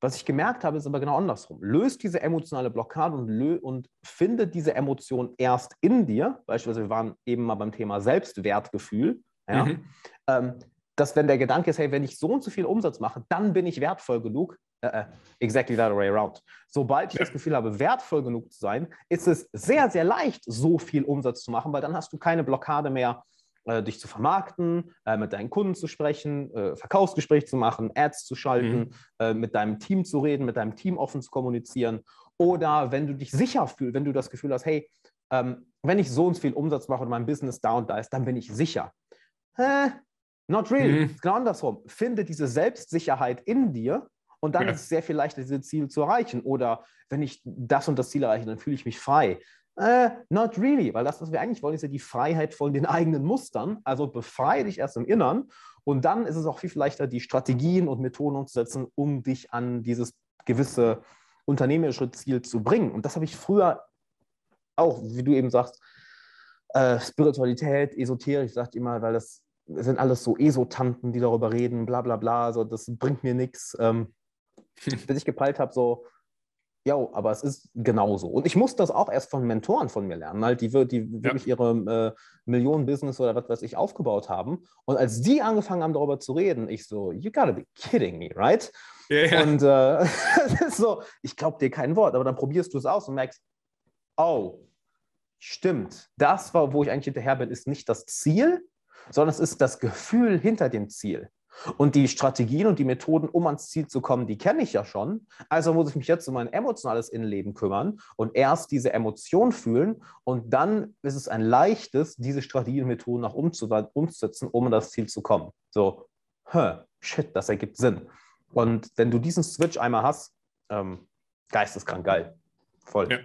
Was ich gemerkt habe, ist aber genau andersrum. Löst diese emotionale Blockade und, und finde diese Emotion erst in dir. Beispielsweise, wir waren eben mal beim Thema Selbstwertgefühl. Ja? Mhm. Ähm, dass wenn der Gedanke ist, hey, wenn ich so und so viel Umsatz mache, dann bin ich wertvoll genug. Uh, exactly that way around. Sobald ich das Gefühl habe, wertvoll genug zu sein, ist es sehr, sehr leicht, so viel Umsatz zu machen, weil dann hast du keine Blockade mehr, äh, dich zu vermarkten, äh, mit deinen Kunden zu sprechen, äh, Verkaufsgespräch zu machen, Ads zu schalten, mhm. Äh, mit deinem Team zu reden, mit deinem Team offen zu kommunizieren. Oder wenn du dich sicher fühlst, wenn du das Gefühl hast, hey, ähm, wenn ich so und so viel Umsatz mache und mein Business da und da ist, dann bin ich sicher. Hä? Not really. Mhm. Genau andersrum. Finde diese Selbstsicherheit in dir und dann ja. ist es sehr viel leichter, diese Ziele zu erreichen. Oder wenn ich das und das Ziel erreiche, dann fühle ich mich frei. Äh, not really, weil das, was wir eigentlich wollen, ist ja die Freiheit von den eigenen Mustern. Also befreie dich erst im Innern und dann ist es auch viel leichter, die Strategien und Methoden umzusetzen, um dich an dieses gewisse unternehmerische Ziel zu bringen. Und das habe ich früher auch, wie du eben sagst, äh, Spiritualität, Esoterik, sagt immer, weil das sind alles so Esotanten, die darüber reden, bla bla bla, so, das bringt mir nichts. Ähm, (laughs) bis ich gepeilt habe, so, ja, aber es ist genauso. Und ich muss das auch erst von Mentoren von mir lernen, halt, die, die ja. wirklich ihre äh, Millionen-Business oder was weiß ich aufgebaut haben. Und als die angefangen haben, darüber zu reden, ich so, you gotta be kidding me, right? Yeah. Und äh, (laughs) so, ich glaube dir kein Wort, aber dann probierst du es aus und merkst, oh, stimmt, das war, wo ich eigentlich hinterher bin, ist nicht das Ziel, sondern es ist das Gefühl hinter dem Ziel. Und die Strategien und die Methoden, um ans Ziel zu kommen, die kenne ich ja schon. Also muss ich mich jetzt um mein emotionales Innenleben kümmern und erst diese Emotion fühlen. Und dann ist es ein leichtes, diese Strategien und Methoden auch umzusetzen, um an das Ziel zu kommen. So, huh, shit, das ergibt Sinn. Und wenn du diesen Switch einmal hast, ähm, geisteskrank geil. Voll. Ja.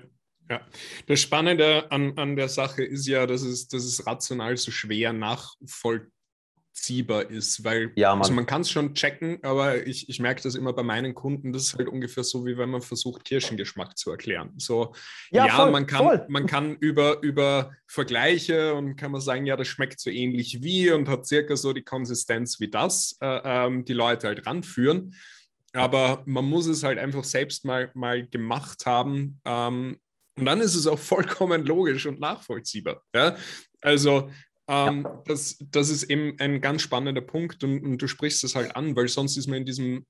Ja, das Spannende an, an der Sache ist ja, dass es, dass es rational so schwer nachvollziehbar ist, weil ja, also man kann es schon checken, aber ich, ich merke das immer bei meinen Kunden, das ist halt ungefähr so, wie wenn man versucht, Kirschengeschmack zu erklären. So, ja, ja voll, man, kann, man kann über, über Vergleiche und kann man sagen, ja, das schmeckt so ähnlich wie und hat circa so die Konsistenz wie das, äh, ähm, die Leute halt ranführen. Aber man muss es halt einfach selbst mal, mal gemacht haben. Ähm, und dann ist es auch vollkommen logisch und nachvollziehbar. Ja? Also ähm, ja. das, das ist eben ein ganz spannender Punkt und, und du sprichst es halt an, weil sonst ist man in diesem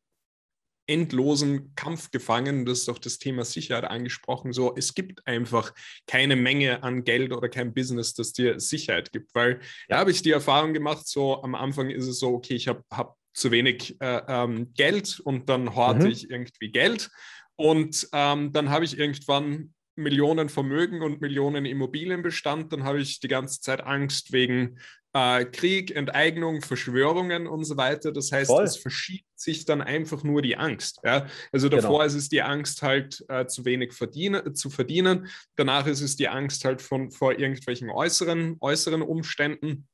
endlosen Kampf gefangen. Das ist auch das Thema Sicherheit angesprochen. So, es gibt einfach keine Menge an Geld oder kein Business, das dir Sicherheit gibt, weil ja. da habe ich die Erfahrung gemacht, so am Anfang ist es so, okay, ich habe hab zu wenig äh, ähm, Geld und dann horte mhm. ich irgendwie Geld. Und ähm, dann habe ich irgendwann Millionen Vermögen und Millionen Immobilienbestand, dann habe ich die ganze Zeit Angst wegen äh, Krieg, Enteignung, Verschwörungen und so weiter. Das heißt, Voll. es verschiebt sich dann einfach nur die Angst. Ja? Also davor genau. ist es die Angst halt äh, zu wenig verdiene, zu verdienen. Danach ist es die Angst halt von, vor irgendwelchen äußeren, äußeren Umständen.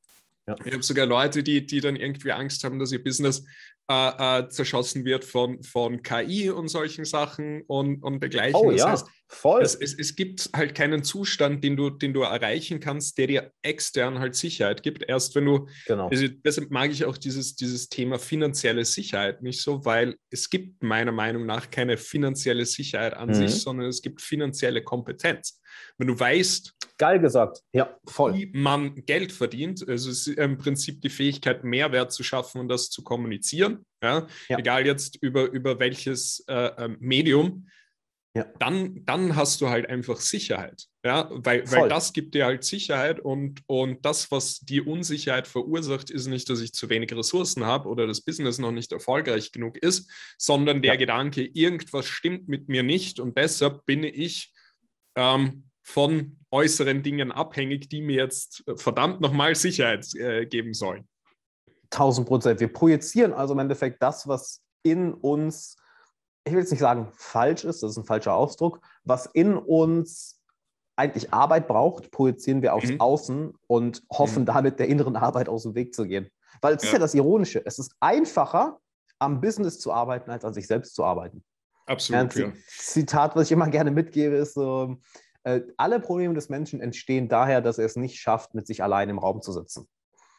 Ja. Ich habe sogar Leute, die, die dann irgendwie Angst haben, dass ihr Business äh, äh, zerschossen wird von, von KI und solchen Sachen und, und dergleichen. Oh das ja, heißt, voll. Es, es, es, gibt halt keinen Zustand, den du, den du erreichen kannst, der dir extern halt Sicherheit gibt. Erst wenn du, genau. also deshalb mag ich auch dieses, dieses Thema finanzielle Sicherheit nicht so, weil es gibt meiner Meinung nach keine finanzielle Sicherheit an mhm. sich, sondern es gibt finanzielle Kompetenz. Wenn du weißt, Geil gesagt, ja, voll. Wie man Geld verdient, also es ist im Prinzip die Fähigkeit, Mehrwert zu schaffen und das zu kommunizieren, ja? ja. egal jetzt über, über welches äh, ähm, Medium, ja. dann, dann hast du halt einfach Sicherheit, ja, weil, weil das gibt dir halt Sicherheit und, und das, was die Unsicherheit verursacht, ist nicht, dass ich zu wenig Ressourcen habe oder das Business noch nicht erfolgreich genug ist, sondern der ja. Gedanke, irgendwas stimmt mit mir nicht und deshalb bin ich ähm, von äußeren Dingen abhängig, die mir jetzt äh, verdammt nochmal Sicherheit äh, geben sollen. 1000 Prozent. Wir projizieren also im Endeffekt das, was in uns, ich will jetzt nicht sagen falsch ist, das ist ein falscher Ausdruck, was in uns eigentlich Arbeit braucht, projizieren wir aufs mhm. Außen und hoffen mhm. damit der inneren Arbeit aus dem Weg zu gehen. Weil es ja. ist ja das Ironische, es ist einfacher, am Business zu arbeiten, als an sich selbst zu arbeiten. Absolut. Ja, Zitat, was ich immer gerne mitgebe, ist so, äh, alle Probleme des Menschen entstehen daher, dass er es nicht schafft, mit sich allein im Raum zu sitzen.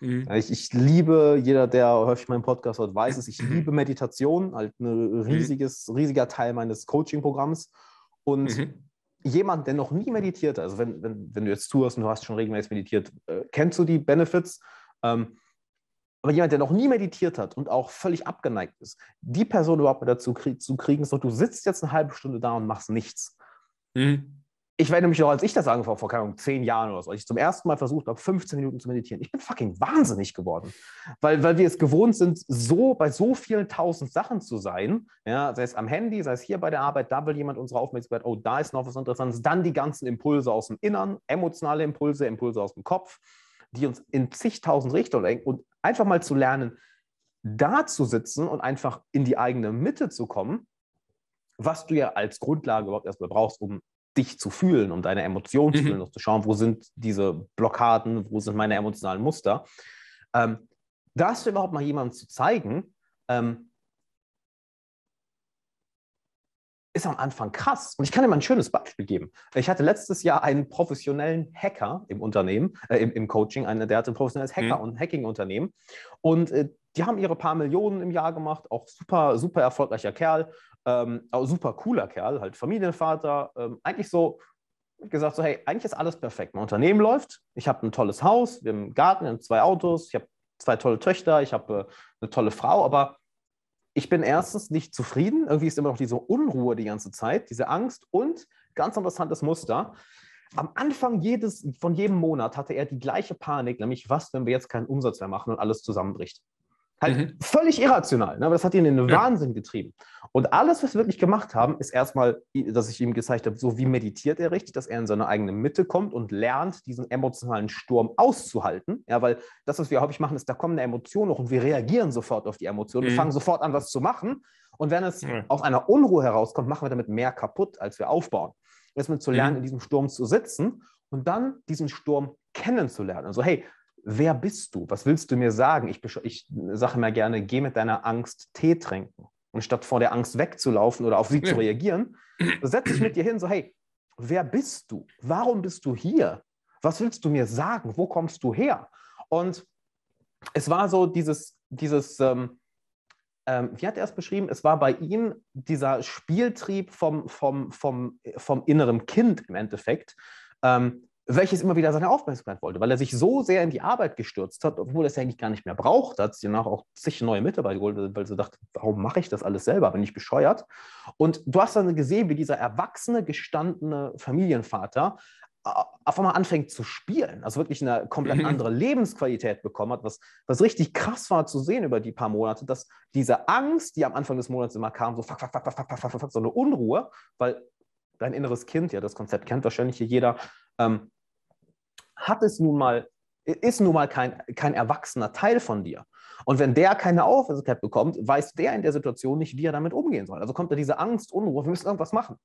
Mhm. Ich, ich, liebe, jeder, der häufig meinen Podcast hört, weiß es, ich mhm. liebe Meditation, halt ein mhm. riesiges, riesiger Teil meines Coaching-Programms. Und mhm. jemand, der noch nie meditiert, also wenn, wenn, wenn du jetzt zuhörst und du hast schon regelmäßig meditiert, äh, kennst du die Benefits? Ähm, aber jemand, der noch nie meditiert hat und auch völlig abgeneigt ist, die Person überhaupt dazu krieg zu kriegen, ist doch, du sitzt jetzt eine halbe Stunde da und machst nichts. Mhm ich werde mich noch, als ich das angefangen habe, vor keine Ahnung, zehn Jahren oder so, als ich zum ersten Mal versucht habe, 15 Minuten zu meditieren, ich bin fucking wahnsinnig geworden. Weil, weil wir es gewohnt sind, so bei so vielen tausend Sachen zu sein, ja, sei es am Handy, sei es hier bei der Arbeit, da will jemand unsere Aufmerksamkeit, oh, da ist noch was Interessantes, dann die ganzen Impulse aus dem Innern, emotionale Impulse, Impulse aus dem Kopf, die uns in zigtausend Richtungen lenken und einfach mal zu lernen, da zu sitzen und einfach in die eigene Mitte zu kommen, was du ja als Grundlage überhaupt erstmal brauchst, um dich zu fühlen, um deine Emotionen zu mhm. fühlen, mhm. zu schauen, wo sind diese Blockaden, wo sind meine emotionalen Muster. Ähm, das überhaupt mal jemandem zu zeigen, ähm, ist am Anfang krass. Und ich kann dir mal ein schönes Beispiel geben. Ich hatte letztes Jahr einen professionellen Hacker im Unternehmen, äh, im, im, Coaching, einen, der hatte ein professionelles Hacker- mhm. und Hacking-Unternehmen. Und äh, die haben ihre paar Millionen im Jahr gemacht, auch super, super erfolgreicher Kerl. Ähm, super cooler Kerl, halt Familienvater. Ähm, eigentlich so gesagt, so hey, eigentlich ist alles perfekt. Mein Unternehmen läuft, ich habe ein tolles Haus, wir haben einen Garten, wir haben zwei Autos, ich habe zwei tolle Töchter, ich habe äh, eine tolle Frau, aber ich bin erstens nicht zufrieden. Irgendwie ist immer noch diese Unruhe die ganze Zeit, diese Angst und ganz interessantes Muster. Am Anfang jedes, von jedem Monat hatte er die gleiche Panik, nämlich was, wenn wir jetzt keinen Umsatz mehr machen und alles zusammenbricht. Halt mhm. völlig irrational, ne? aber das hat ihn in den ja. Wahnsinn getrieben. Und alles, was wir wirklich gemacht haben, ist erstmal, dass ich ihm gezeigt habe, so wie meditiert er richtig, dass er in seine eigene Mitte kommt und lernt, diesen emotionalen Sturm auszuhalten. Ja, weil das, was wir häufig machen, ist, da kommen eine Emotion noch und wir reagieren sofort auf die Emotion. Mhm. Wir fangen sofort an, was zu machen. Und wenn es mhm. aus einer Unruhe herauskommt, machen wir damit mehr kaputt, als wir aufbauen. Erstmal zu lernen, mhm. in diesem Sturm zu sitzen und dann diesen Sturm kennenzulernen. Also, hey, wer bist du? Was willst du mir sagen? Ich, ich sage immer gerne, geh mit deiner Angst Tee trinken. Und statt vor der Angst wegzulaufen oder auf sie ja. zu reagieren, setze ich mit dir hin, so, hey, wer bist du? Warum bist du hier? Was willst du mir sagen? Wo kommst du her? Und es war so dieses, dieses ähm, ähm, wie hat er es beschrieben? Es war bei ihm dieser Spieltrieb vom, vom, vom, vom inneren Kind im Endeffekt, ähm, welches immer wieder seine Aufmerksamkeit wollte, weil er sich so sehr in die Arbeit gestürzt hat, obwohl er es eigentlich gar nicht mehr braucht, hat sich danach auch zig neue Mitarbeiter geholt, weil sie dachte, warum mache ich das alles selber, bin ich bescheuert? Und du hast dann gesehen, wie dieser erwachsene, gestandene Familienvater äh, auf einmal anfängt zu spielen, also wirklich eine komplett (laughs) andere Lebensqualität bekommen hat, was, was richtig krass war zu sehen über die paar Monate, dass diese Angst, die am Anfang des Monats immer kam, so fuck, fuck, fuck, fuck, fuck, fuck, fuck, so eine Unruhe, weil dein inneres Kind, ja, das Konzept kennt wahrscheinlich hier jeder, ähm, hat es nun mal ist nun mal kein, kein erwachsener Teil von dir. Und wenn der keine Aufmerksamkeit bekommt, weiß der in der Situation nicht, wie er damit umgehen soll. Also kommt da diese Angst, Unruhe, wir müssen irgendwas machen.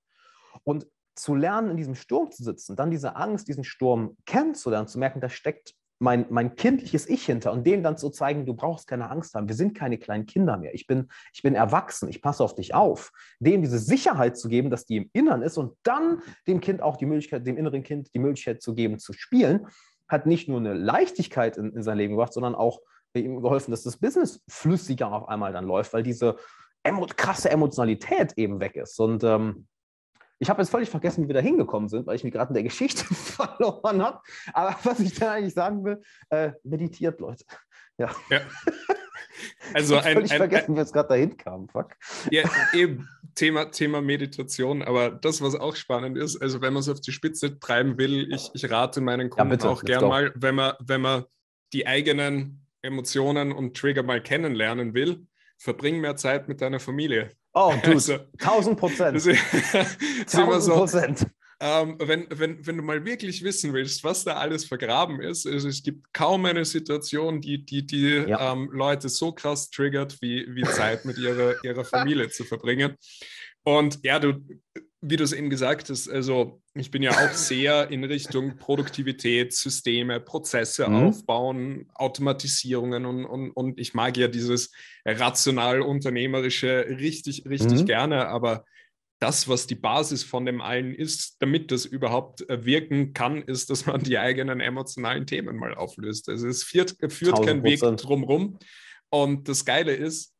Und zu lernen, in diesem Sturm zu sitzen, dann diese Angst, diesen Sturm kennenzulernen, zu merken, da steckt mein, mein kindliches Ich hinter und dem dann zu zeigen, du brauchst keine Angst haben, wir sind keine kleinen Kinder mehr, ich bin, ich bin erwachsen, ich passe auf dich auf, dem diese Sicherheit zu geben, dass die im Innern ist und dann dem Kind auch die Möglichkeit, dem inneren Kind die Möglichkeit zu geben, zu spielen, hat nicht nur eine Leichtigkeit in, in sein Leben gebracht, sondern auch ihm geholfen, dass das Business flüssiger auf einmal dann läuft, weil diese emo krasse Emotionalität eben weg ist. Und ähm, ich habe jetzt völlig vergessen, wie wir da hingekommen sind, weil ich mich gerade in der Geschichte (laughs) verloren habe. Aber was ich dann eigentlich sagen will, äh, meditiert, Leute. Ja. ja. (laughs) Also ich ein, völlig ein, vergessen, wie wir jetzt gerade dahin kamen. Fuck. Ja, eben Thema, Thema Meditation. Aber das, was auch spannend ist, also wenn man es auf die Spitze treiben will, ich, ich rate meinen Kunden ja, auch gern mal, wenn man, wenn man die eigenen Emotionen und Trigger mal kennenlernen will, verbring mehr Zeit mit deiner Familie. Oh, du, (laughs) also, 1000 Prozent. 1000 (laughs) Prozent. Ähm, wenn, wenn, wenn du mal wirklich wissen willst, was da alles vergraben ist, also es gibt kaum eine Situation, die die, die ja. ähm, Leute so krass triggert, wie, wie Zeit mit ihrer, ihrer Familie zu verbringen. Und ja, du, wie du es eben gesagt hast, also ich bin ja auch sehr in Richtung Produktivität, Systeme, Prozesse mhm. aufbauen, Automatisierungen und, und, und ich mag ja dieses rational-unternehmerische richtig, richtig mhm. gerne, aber das, was die Basis von dem allen ist, damit das überhaupt äh, wirken kann, ist, dass man die eigenen emotionalen Themen mal auflöst. Also es führt, führt kein Weg drumherum. Und das Geile ist,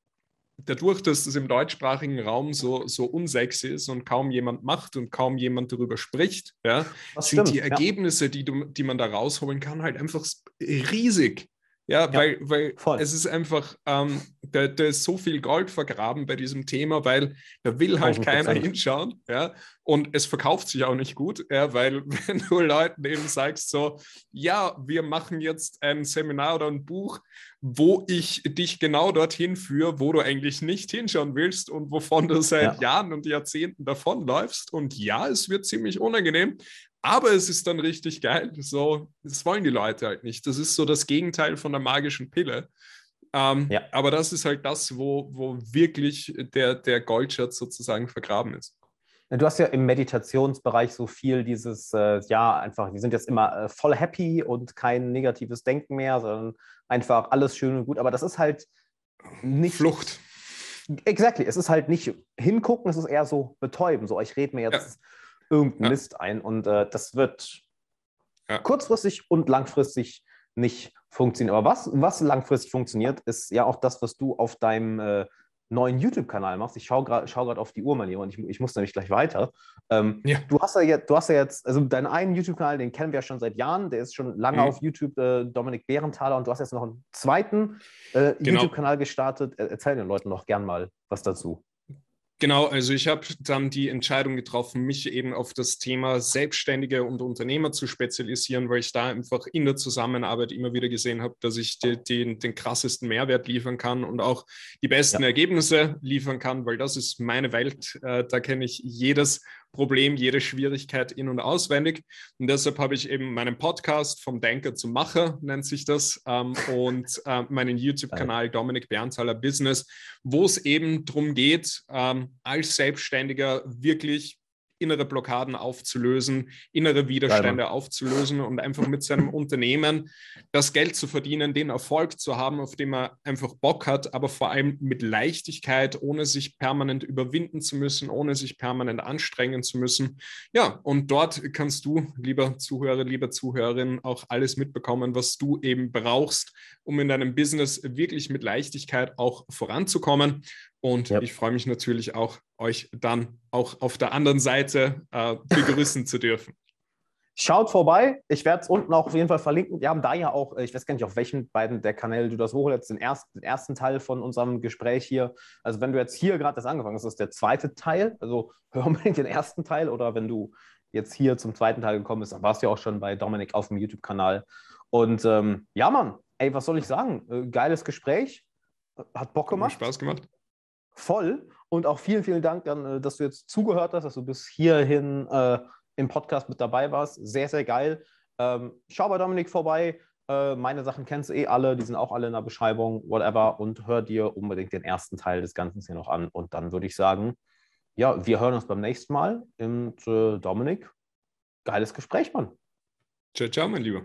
dadurch, dass es im deutschsprachigen Raum so, so unsexy ist und kaum jemand macht und kaum jemand darüber spricht, ja, sind stimmt, die Ergebnisse, ja. die, du, die man da rausholen kann, halt einfach riesig. Ja, ja weil, weil es ist einfach, ähm, da, da, ist so viel Gold vergraben bei diesem Thema, weil da will halt keiner hinschauen. Ja, und es verkauft sich auch nicht gut, ja, weil (laughs) wenn du Leuten eben sagst, so, ja, wir machen jetzt ein Seminar oder ein Buch, wo ich dich genau dorthin führe, wo du eigentlich nicht hinschauen willst und wovon du seit ja. Jahren und Jahrzehnten davonläufst. Und ja, es wird ziemlich unangenehm, aber es ist dann richtig geil. So, das wollen die Leute halt nicht. Das ist so das Gegenteil von der magischen Pille. Ähm, ja. Aber das ist halt das, wo, wo wirklich der, der Goldschatz sozusagen vergraben ist. Du hast ja im Meditationsbereich so viel dieses, äh, ja, einfach, wir sind jetzt immer äh, voll happy und kein negatives Denken mehr, sondern einfach alles schön und gut. Aber das ist halt nicht. Flucht. Exactly. Es ist halt nicht hingucken, es ist eher so betäuben. So, ich rede mir jetzt ja irgendeinen ja. Mist ein. Und äh, das wird ja. kurzfristig und langfristig nicht funktionieren. Aber was, was langfristig funktioniert, ist ja auch das, was du auf deinem äh, neuen YouTube-Kanal machst. Ich schaue gerade schau auf die Uhr, mein Lieber, und ich, ich muss nämlich gleich weiter. Ähm, ja. Du, hast ja jetzt, du hast ja jetzt, also deinen einen YouTube-Kanal, den kennen wir ja schon seit Jahren, der ist schon lange mhm. auf YouTube, äh, Dominik Behrenthaler, und du hast jetzt noch einen zweiten äh, genau. YouTube-Kanal gestartet. Erzähl den Leuten noch gern mal was dazu. Genau, also ich habe dann die Entscheidung getroffen, mich eben auf das Thema Selbstständige und Unternehmer zu spezialisieren, weil ich da einfach in der Zusammenarbeit immer wieder gesehen habe, dass ich die, die, den krassesten Mehrwert liefern kann und auch die besten ja. Ergebnisse liefern kann, weil das ist meine Welt. Äh, da kenne ich jedes Problem, jede Schwierigkeit in- und auswendig. Und deshalb habe ich eben meinen Podcast vom Denker zum Macher, nennt sich das, ähm, und äh, meinen YouTube-Kanal Dominik Berntaler Business, wo es eben darum geht, ähm, als Selbstständiger wirklich innere Blockaden aufzulösen, innere Widerstände Geil, aufzulösen und einfach mit seinem (laughs) Unternehmen das Geld zu verdienen, den Erfolg zu haben, auf den man einfach Bock hat, aber vor allem mit Leichtigkeit, ohne sich permanent überwinden zu müssen, ohne sich permanent anstrengen zu müssen. Ja, und dort kannst du, lieber Zuhörer, lieber Zuhörerin, auch alles mitbekommen, was du eben brauchst, um in deinem Business wirklich mit Leichtigkeit auch voranzukommen. Und ja. ich freue mich natürlich auch, euch dann auch auf der anderen Seite äh, begrüßen zu dürfen. Schaut vorbei. Ich werde es unten auch auf jeden Fall verlinken. Wir haben da ja auch, ich weiß gar nicht, auf welchen beiden der Kanäle du das hochlädst, den, erst, den ersten Teil von unserem Gespräch hier. Also wenn du jetzt hier gerade das angefangen hast, ist der zweite Teil. Also (laughs) hör unbedingt den ersten Teil oder wenn du jetzt hier zum zweiten Teil gekommen bist, dann warst du ja auch schon bei Dominik auf dem YouTube-Kanal. Und ähm, ja, Mann, ey, was soll ich sagen? Äh, geiles Gespräch. Hat Bock gemacht. Hat Spaß gemacht voll. Und auch vielen, vielen Dank, äh, dass du jetzt zugehört hast, dass du bis hierhin äh, im Podcast mit dabei warst. Sehr, sehr geil. Ähm, schau bei Dominik vorbei. Äh, meine Sachen kennst du eh alle, die sind auch alle in der Beschreibung, whatever. Und hör dir unbedingt den ersten Teil des Ganzen hier noch an. Und dann würde ich sagen, ja, wir hören uns beim nächsten Mal. Und äh, Dominik, geiles Gespräch, Mann. Ciao, ciao, mein Lieber.